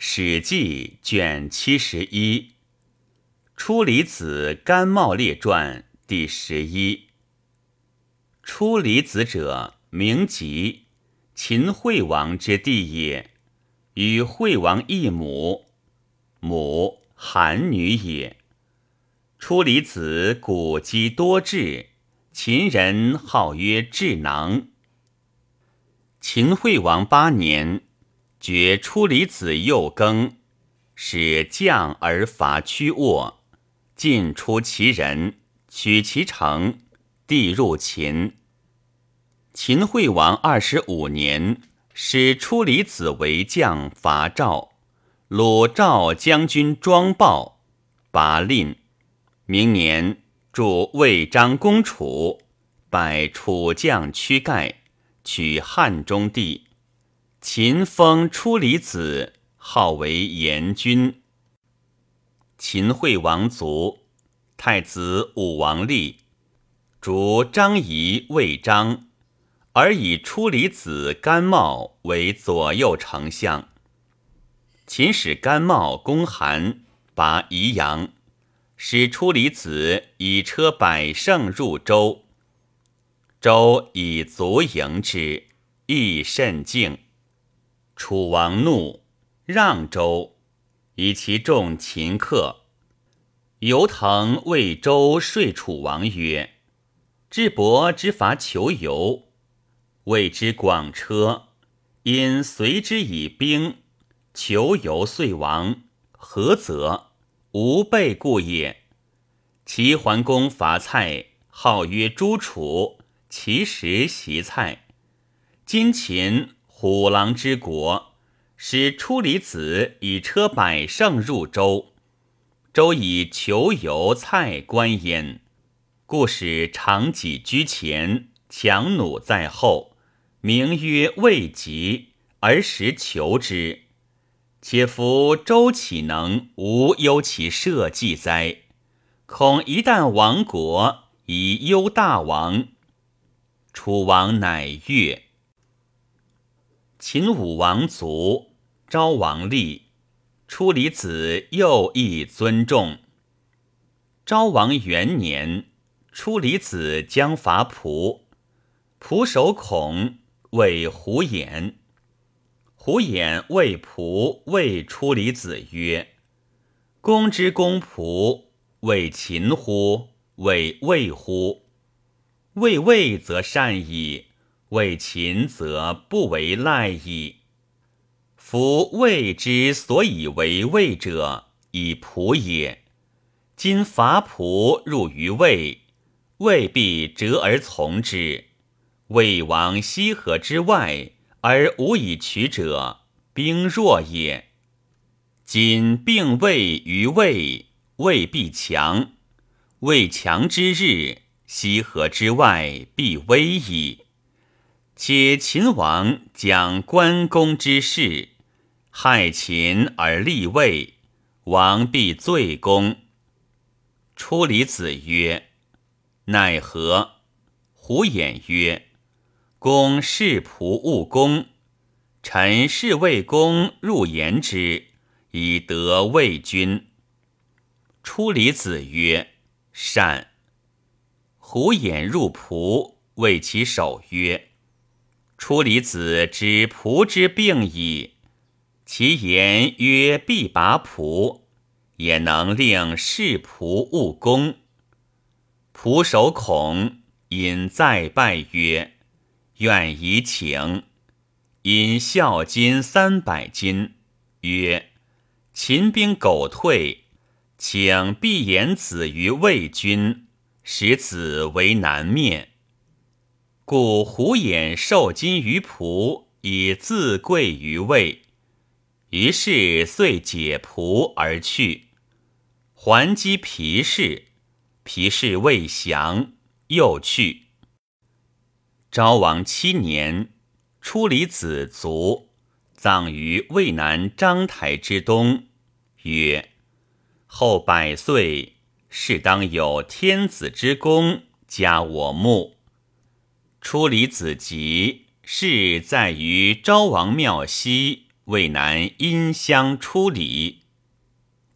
史记》卷七十一，《初离子甘茂列传》第十一。初离子者，名吉，秦惠王之弟也，与惠王异母，母韩女也。初离子古籍多智，秦人号曰智囊。秦惠王八年。绝出离子幼耕，使将而伐屈沃，尽出其人，取其城，地入秦。秦惠王二十五年，使出离子为将伐赵，鲁赵将军庄豹，拔令。明年，助魏章公楚，拜楚将屈盖，取汉中地。秦封出离子，号为延君。秦惠王卒，太子武王立，逐张仪、魏章，而以出离子甘茂为左右丞相。秦使甘茂攻韩，拔宜阳，使出离子以车百乘入周，周以卒迎之，亦甚敬。楚王怒，让周，以其众秦客。游腾为周说楚王曰：“智伯之伐求游，谓之广车，因随之以兵，求游遂亡。何则？无备故也。齐桓公伐蔡，号曰诸楚，其实袭蔡。今秦。”虎狼之国，使出离子以车百乘入周，周以求游蔡关焉，故使长戟居前，强弩在后，名曰未及，而时求之。且夫周岂能无忧其社稷哉？恐一旦亡国，以忧大王。楚王乃悦。秦武王卒，昭王立，出离子又亦尊重。昭王元年，出离子将伐蒲，蒲守孔谓胡衍，胡衍谓蒲谓出离子曰：“公之公仆，谓秦乎？谓魏乎？魏魏则善矣。”为秦则不为赖矣。夫魏之所以为魏者，以仆也。今伐仆入于魏，魏必折而从之。魏王西河之外，而无以取者，兵弱也。今并魏于魏，魏必强。魏强之日，西河之外必危矣。且秦王讲关公之事，害秦而立魏，王必罪公。出离子曰：“奈何？”胡衍曰：“公视仆务公，臣是魏公入言之，以得魏君。”出离子曰：“善。”胡衍入仆，谓其首曰。出离子知仆之病矣，其言曰：“必拔仆，也能令士仆勿攻。”仆守恐，因再拜曰：“愿以请。”因孝金三百金，曰：“秦兵苟退，请必言子于魏君，使子为南面。”故胡衍受金于仆，以自贵于魏。于是遂解仆而去。还击皮氏，皮氏未降，又去。昭王七年，出离子卒，葬于渭南章台之东。曰：后百岁，是当有天子之功，加我墓。出离子集，是在于昭王庙西渭南殷乡出离，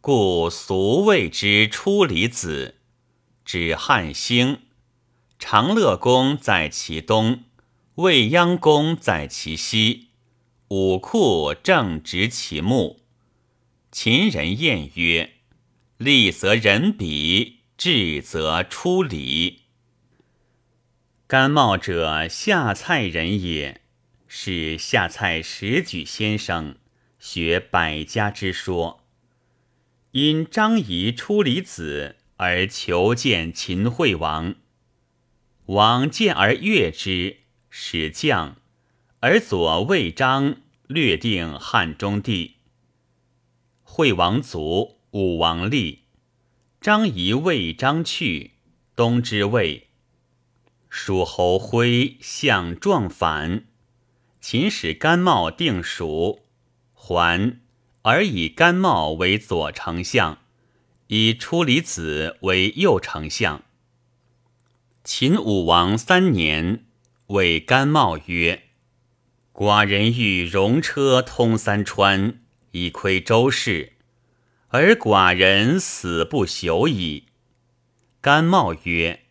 故俗谓之出离子。指汉兴，长乐宫在其东，未央宫在其西，武库正直其目。秦人谚曰：“立则人比，智则出离。”甘茂者，下蔡人也，是下蔡石举先生学百家之说。因张仪出离子而求见秦惠王，王见而悦之，使将而左魏章略定汉中地。惠王卒，武王立，张仪魏章去，东之魏。蜀侯徽相壮反，秦使甘茂定蜀，还而以甘茂为左丞相，以出离子为右丞相。秦武王三年，谓甘茂曰：“寡人欲戎车通三川，以窥周室，而寡人死不朽矣。”甘茂曰。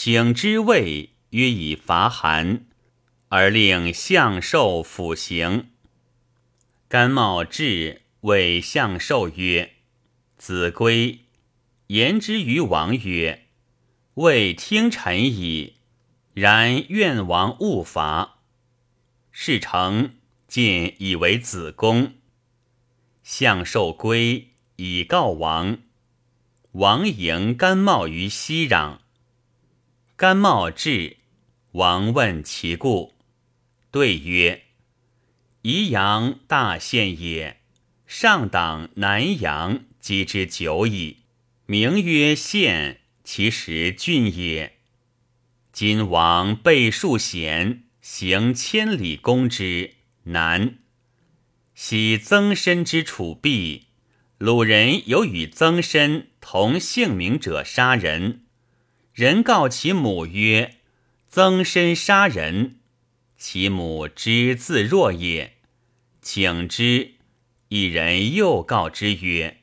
请之谓曰以伐韩，而令相寿辅行。甘茂至，谓相寿曰：“子规，言之于王曰：‘未听臣矣。’然愿王勿伐。”事成，晋以为子公。相寿归，以告王。王迎甘茂于西壤。甘茂至，王问其故，对曰：“宜阳大县也，上党南阳积之久矣，名曰县，其实郡也。今王备数贤，行千里攻之难。昔曾参之楚壁，鲁人有与曾参同姓名者杀人。”人告其母曰：“曾参杀人。”其母知自若也，请之。一人又告之曰：“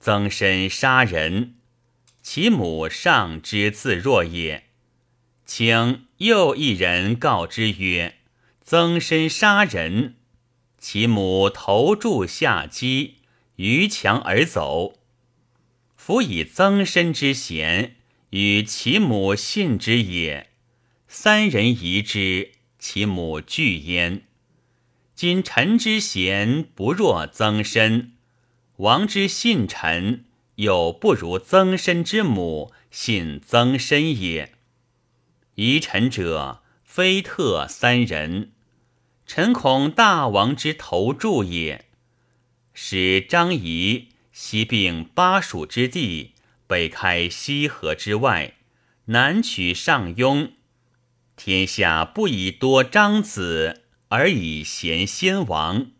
曾参杀人。”其母尚知自若也，请又一人告之曰：“曾参杀人。”其母投柱下击，逾墙而走。夫以曾参之贤。与其母信之也，三人疑之，其母惧焉。今臣之贤不若曾参，王之信臣又不如曾参之母信曾参也。疑臣者非特三人，臣恐大王之头柱也。使张仪西并巴蜀之地。北开西河之外，南取上庸。天下不以多张子，而以贤先王。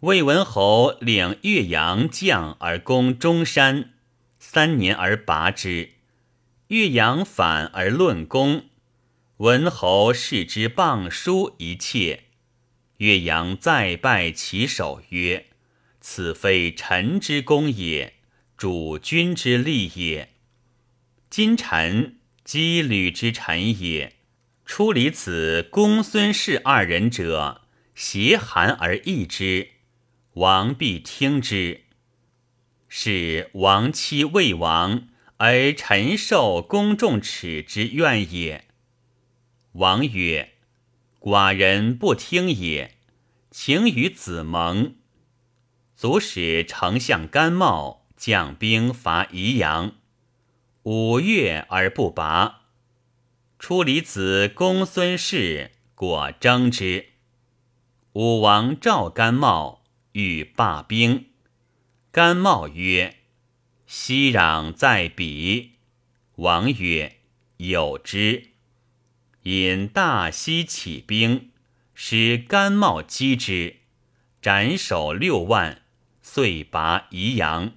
魏文侯领岳阳将而攻中山，三年而拔之。岳阳反而论功，文侯视之谤书一切。岳阳再拜其首曰：“此非臣之功也。”主君之利也，今臣羁旅之臣也。出离此公孙氏二人者，挟韩而易之，王必听之。是王妻魏王，而臣受公众耻之怨也。王曰：“寡人不听也，请与子盟。”足使丞相甘茂。将兵伐宜阳，五月而不拔。出离子公孙氏果争之。武王召甘茂，欲罢兵。甘茂曰：“息壤在彼。”王曰：“有之。”引大西起兵，使甘茂击之，斩首六万，遂拔宜阳。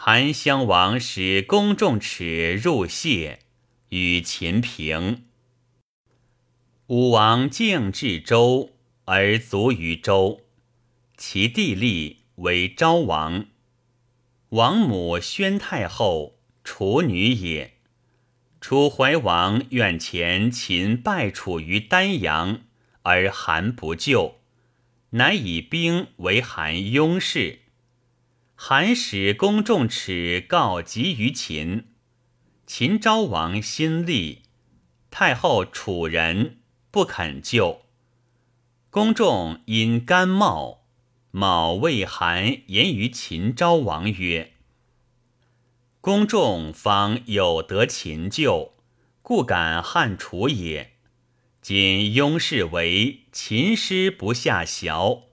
韩襄王使公仲齿入谢，与秦平。武王敬至周，而卒于周。其弟立为昭王。王母宣太后，楚女也。楚怀王愿前秦败楚于丹阳，而韩不救，乃以兵为韩拥事。韩使公仲齿告急于秦，秦昭王心立，太后楚人不肯救。公仲因甘茂，茂谓韩言于秦昭王曰。公仲方有得秦救，故敢汉楚也。今庸氏为秦师不下淆，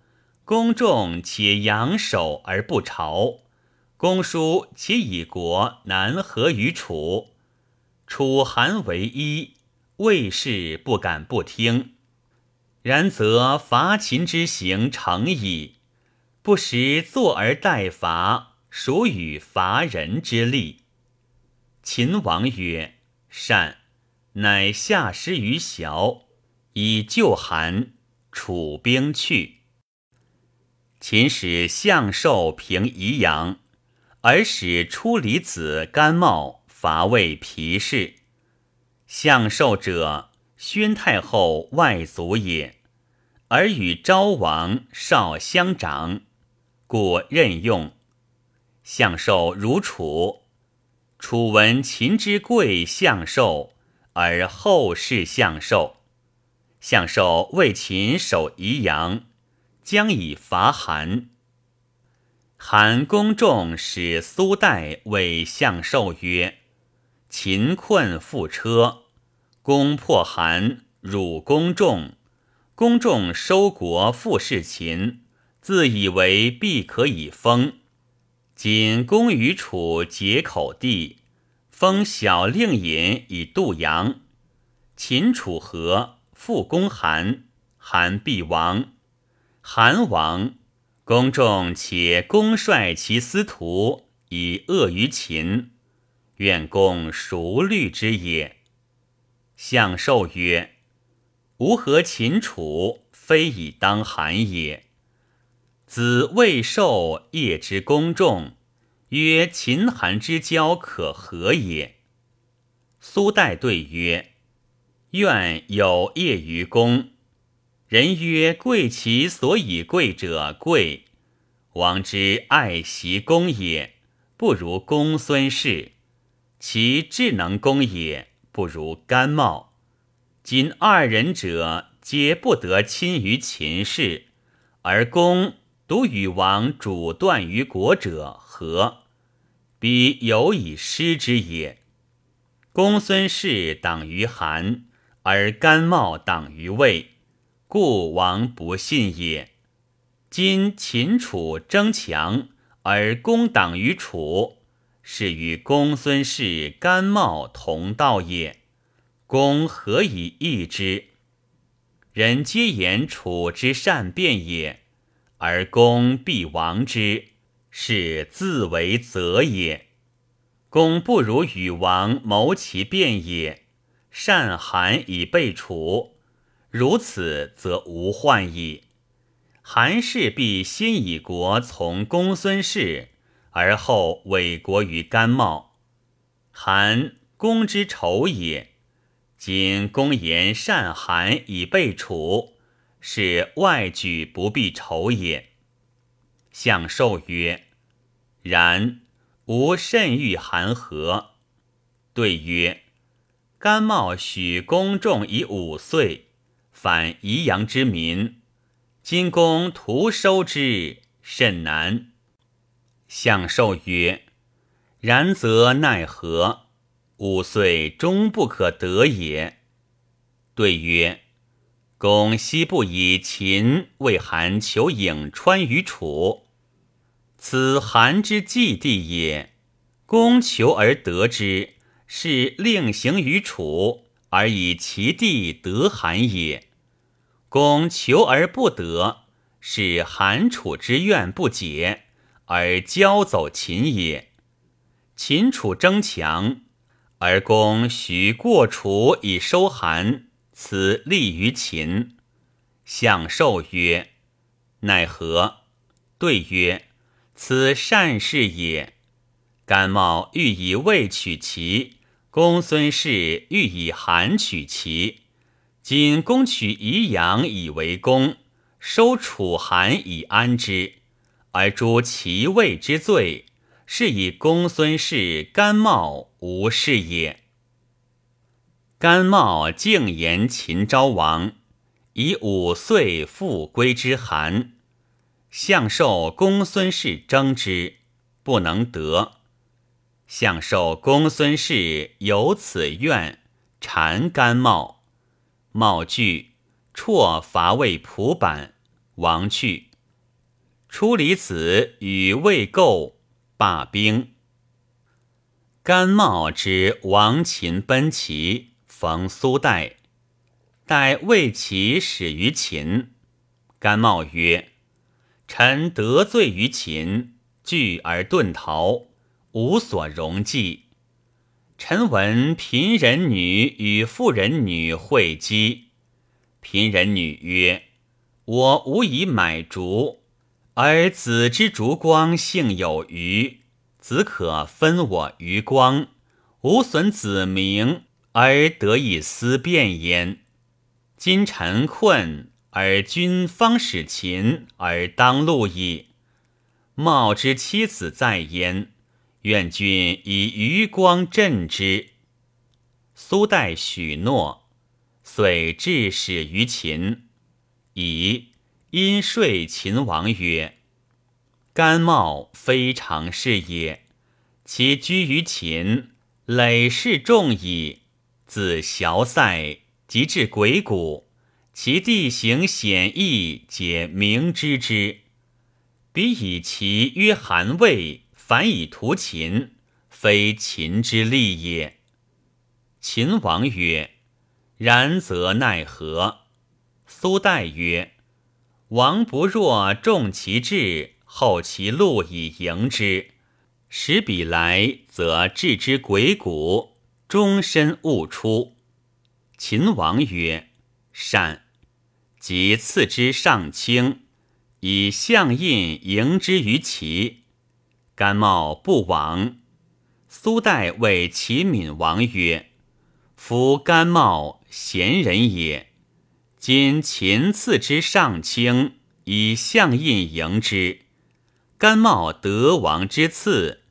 公仲且扬首而不朝，公叔且以国难合于楚。楚韩为一，魏氏不敢不听。然则伐秦之行成矣，不时坐而待伐。属与伐人之力。秦王曰：“善。”乃下师于淆，以救韩。楚兵去。秦使相寿平宜阳，而使出离子甘茂伐魏皮氏。相寿者，宣太后外族也，而与昭王少相长，故任用。相寿如楚，楚闻秦之贵相寿，而后世相寿。相寿为秦守宜阳，将以伐韩。韩公仲使苏代为相授曰：“秦困覆车，攻破韩，辱公仲。公仲收国复事秦，自以为必可以封。”今公与楚结口地，封小令尹以度阳。秦楚合，复攻韩，韩必亡。韩王，公众且公率其司徒以恶于秦，愿公熟虑之也。相寿曰：“吾何秦楚，非以当韩也。”子未受业之公众，曰：“秦韩之交可和也？”苏代对曰：“愿有业于公。”人曰：“贵其所以贵者贵，王之爱袭公也，不如公孙氏；其智能公也，不如甘茂。今二人者，皆不得亲于秦氏，而公。”独与王主断于国者何？彼有以失之也。公孙氏党于韩，而甘茂党于魏，故王不信也。今秦楚争强，而公党于楚，是与公孙氏、甘茂同道也。公何以易之？人皆言楚之善变也。而公必亡之，是自为责也。公不如与王谋其变也，善韩以备楚，如此则无患矣。韩氏必先以国从公孙氏，而后委国于甘茂。韩公之仇也。今公言善韩以备楚。是外举不必仇也。相寿曰：“然，吾甚欲韩和。”对曰：“甘茂许公仲以五岁，反宜阳之民。今公徒收之，甚难。”相授曰：“然则奈何？吾岁终不可得也。”对曰。公西不以秦为韩求颍川于楚，此韩之祭地也。公求而得之，是令行于楚，而以其地得韩也。公求而不得，是韩楚之怨不解，而交走秦也。秦楚争强，而公许过楚以收韩。此利于秦，相寿曰：“奈何？对曰：“此善事也。”甘茂欲以魏取齐，公孙氏欲以韩取齐。今攻取宜阳以为功，收楚韩以安之，而诛齐魏之罪，是以公孙氏、甘茂无事也。甘茂敬言秦昭王，以五岁复归之韩。相受公孙氏争之，不能得。相受公孙氏有此愿，谗甘茂，茂惧，辍伐魏蒲坂，亡去。出离子与魏构罢兵。甘茂之亡秦奔齐，逢苏代，待魏齐始于秦。甘茂曰。臣得罪于秦，惧而遁逃，无所容计。臣闻贫人女与富人女会稽，贫人女曰：“我无以买竹，而子之烛光幸有余，子可分我余光，无损子名，而得以思变焉。今臣困。”而君方使秦而当路矣。茂之妻子在焉，愿君以余光振之。苏代许诺，遂致使于秦，以因说秦王曰：“甘茂非常事也，其居于秦，累世众矣。自萧塞及至鬼谷。”其地形险易，皆明知之。彼以其曰韩魏，凡以图秦，非秦之利也。秦王曰：“然则奈何？”苏代曰：“王不若重其志，后其路以迎之，使彼来，则置之鬼谷，终身勿出。”秦王曰：“善。”即赐之上卿，以相印迎之于齐。甘茂不往。苏代谓齐闵王曰：“夫甘茂贤人也。今秦赐之上卿，以相印迎之。甘茂得王之赐，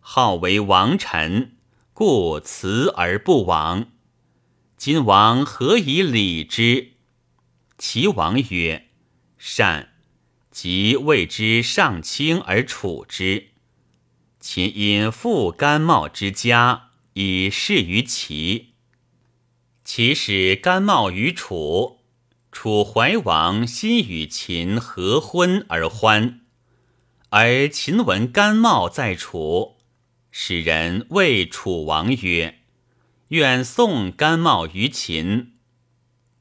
号为王臣，故辞而不往。今王何以礼之？”齐王曰：“善。”即谓之上卿而处之。秦因复甘茂之家，以示于齐。齐使甘茂于楚，楚怀王心与秦合婚而欢。而秦闻甘茂在楚，使人谓楚王曰：“愿送甘茂于秦。”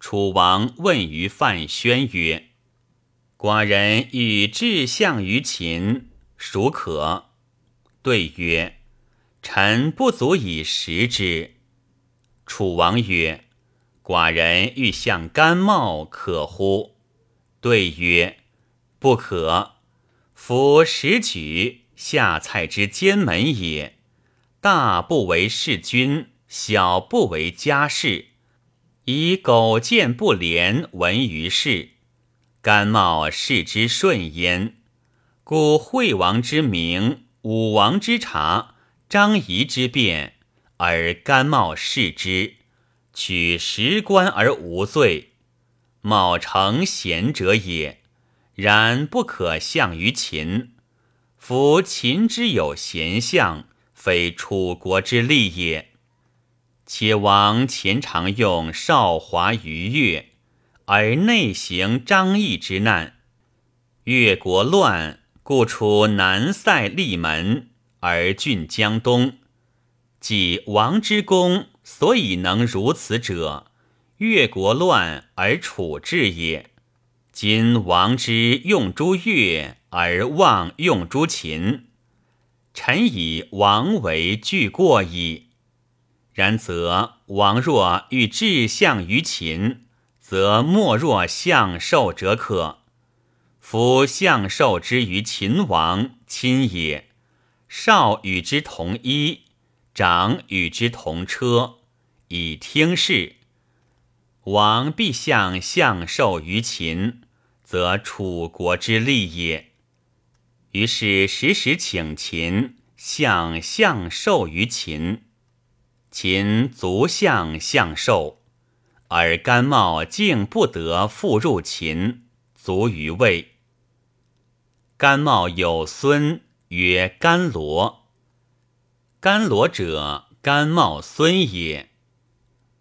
楚王问于范宣曰：“寡人欲志向于秦，孰可？”对曰：“臣不足以食之。”楚王曰：“寡人欲向甘茂，可乎？”对曰：“不可。夫食举下菜之奸门也，大不为弑君，小不为家事。”以苟见不廉闻于世，甘茂视之顺焉。故惠王之名，武王之察，张仪之变，而甘茂视之，取实官而无罪。茂诚贤者也，然不可相于秦。夫秦之有贤相，非楚国之利也。且王前常用少华于越，而内行张翼之难。越国乱，故出南塞立门，而郡江东。即王之功，所以能如此者，越国乱而处置也。今王之用诸越，而忘用诸秦，臣以王为惧过矣。然则王若欲志向于秦，则莫若相受者可。夫相受之于秦王，亲也；少与之同衣，长与之同车，以听事。王必向相受于秦，则楚国之利也。于是时时请秦向相受于秦，秦足向相受，而甘茂竟不得复入秦，卒于魏。甘茂有孙，曰甘罗。甘罗者，甘茂孙也。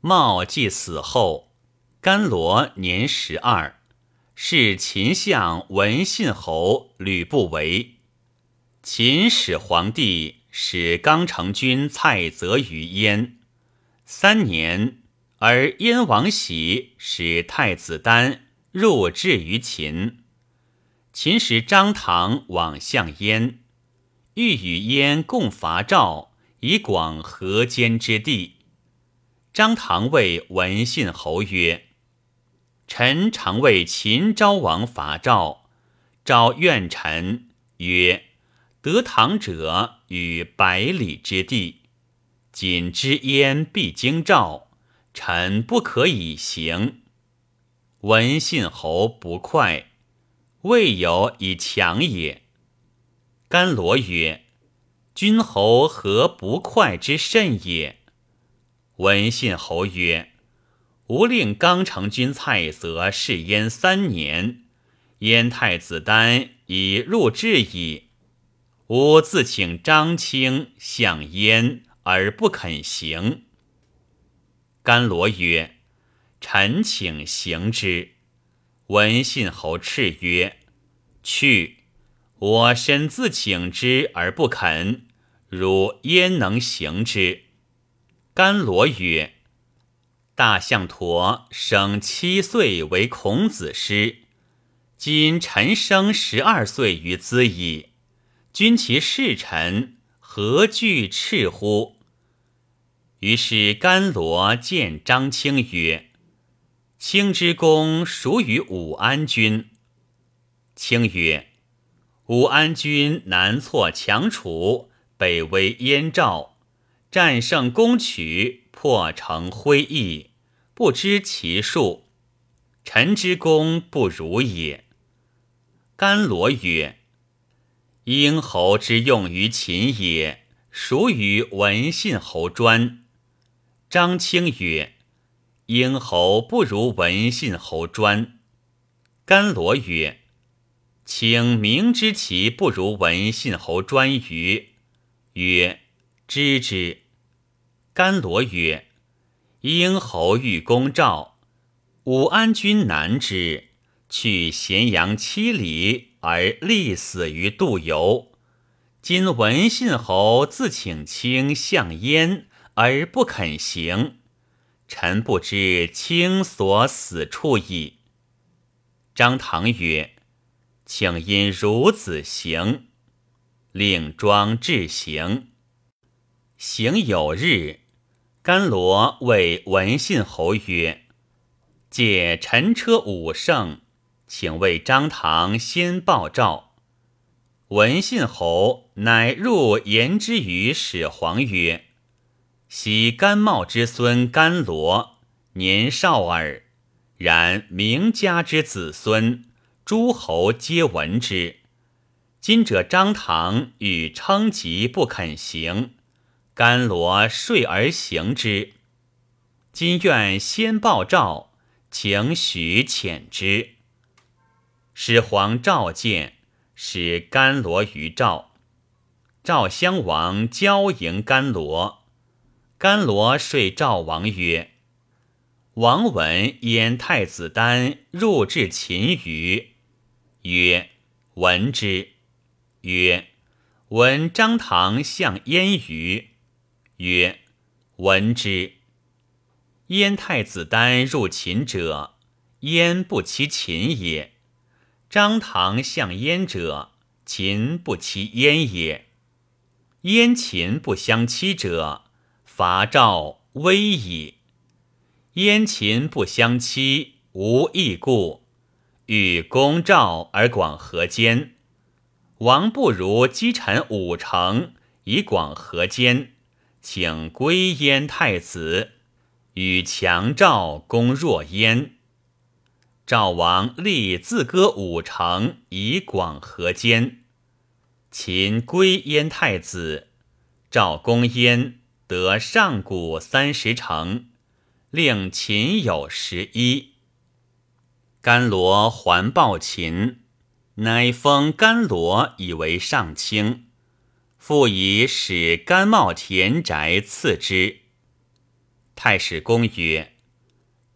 茂既死后，甘罗年十二，是秦相文信侯吕不韦。秦始皇帝使刚成君蔡泽于燕三年，而燕王喜使太子丹入质于秦。秦使张唐往向燕，欲与燕共伐赵，以广河间之地。张唐谓文信侯曰：“臣常为秦昭王伐赵，昭怨臣曰：‘得唐者与百里之地，今知燕必经赵，臣不可以行。’文信侯不快。”未有以强也。甘罗曰：“君侯何不快之甚也？”文信侯曰：“吾令刚成君蔡泽弑燕三年，燕太子丹已入质矣。吾自请张清向燕，而不肯行。”甘罗曰：“臣请行之。”文信侯叱曰：“去！我身自请之而不肯，汝焉能行之？”甘罗曰：“大象驼生七岁为孔子师，今臣生十二岁于兹矣。君其视臣，何惧斥乎？”于是甘罗见张清曰。卿之功属于武安君。卿曰：“武安君南挫强楚，北威燕赵，战胜攻取，破城挥邑，不知其数。臣之功不如也。”甘罗曰：“婴侯之用于秦也，属于文信侯专。”张清曰。英侯不如文信侯专。甘罗曰：“请明知其不如文信侯专于？”曰：“知之。”甘罗曰：“英侯欲攻赵，武安君难之，去咸阳七里而立死于杜游。今文信侯自请卿向燕，而不肯行。”臣不知卿所死处矣。张唐曰：“请因孺子行。”令庄至行。行有日，甘罗谓文信侯曰：“借陈车五乘，请为张唐先报赵。”文信侯乃入言之于始皇曰。昔甘茂之孙甘罗年少耳，然名家之子孙，诸侯皆闻之。今者张唐与称疾不肯行，甘罗睡而行之。今愿先报赵，请许遣之。始皇召见，使甘罗于赵。赵襄王交迎甘罗。甘罗说赵王曰：“王闻燕太子丹入至秦于？”曰：“闻之。”曰：“闻张唐向燕于？”曰：“闻之。”燕太子丹入秦者，燕不欺秦也；张唐向燕者，秦不欺燕也。燕秦不相欺者。伐赵危矣，燕秦不相欺，无异故。欲攻赵而广河间，王不如击臣五城以广河间，请归燕太子，与强赵攻若燕。赵王立自割五城以广河间，秦归燕太子，赵攻燕。得上古三十城，令秦有十一。甘罗还报秦，乃封甘罗以为上卿，复以使甘茂田宅赐之。太史公曰。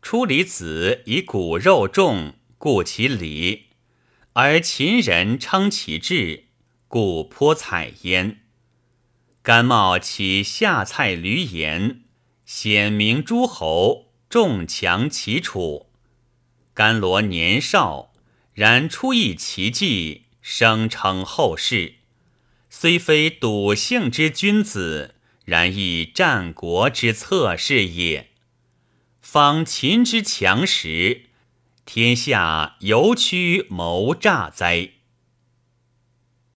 出离子以骨肉重，故其礼；而秦人称其志，故颇采焉。甘茂起下蔡闾阎，显明诸侯，众强其楚。甘罗年少，然出一奇计，声称后世。虽非笃信之君子，然亦战国之策士也。方秦之强时，天下犹屈谋诈哉？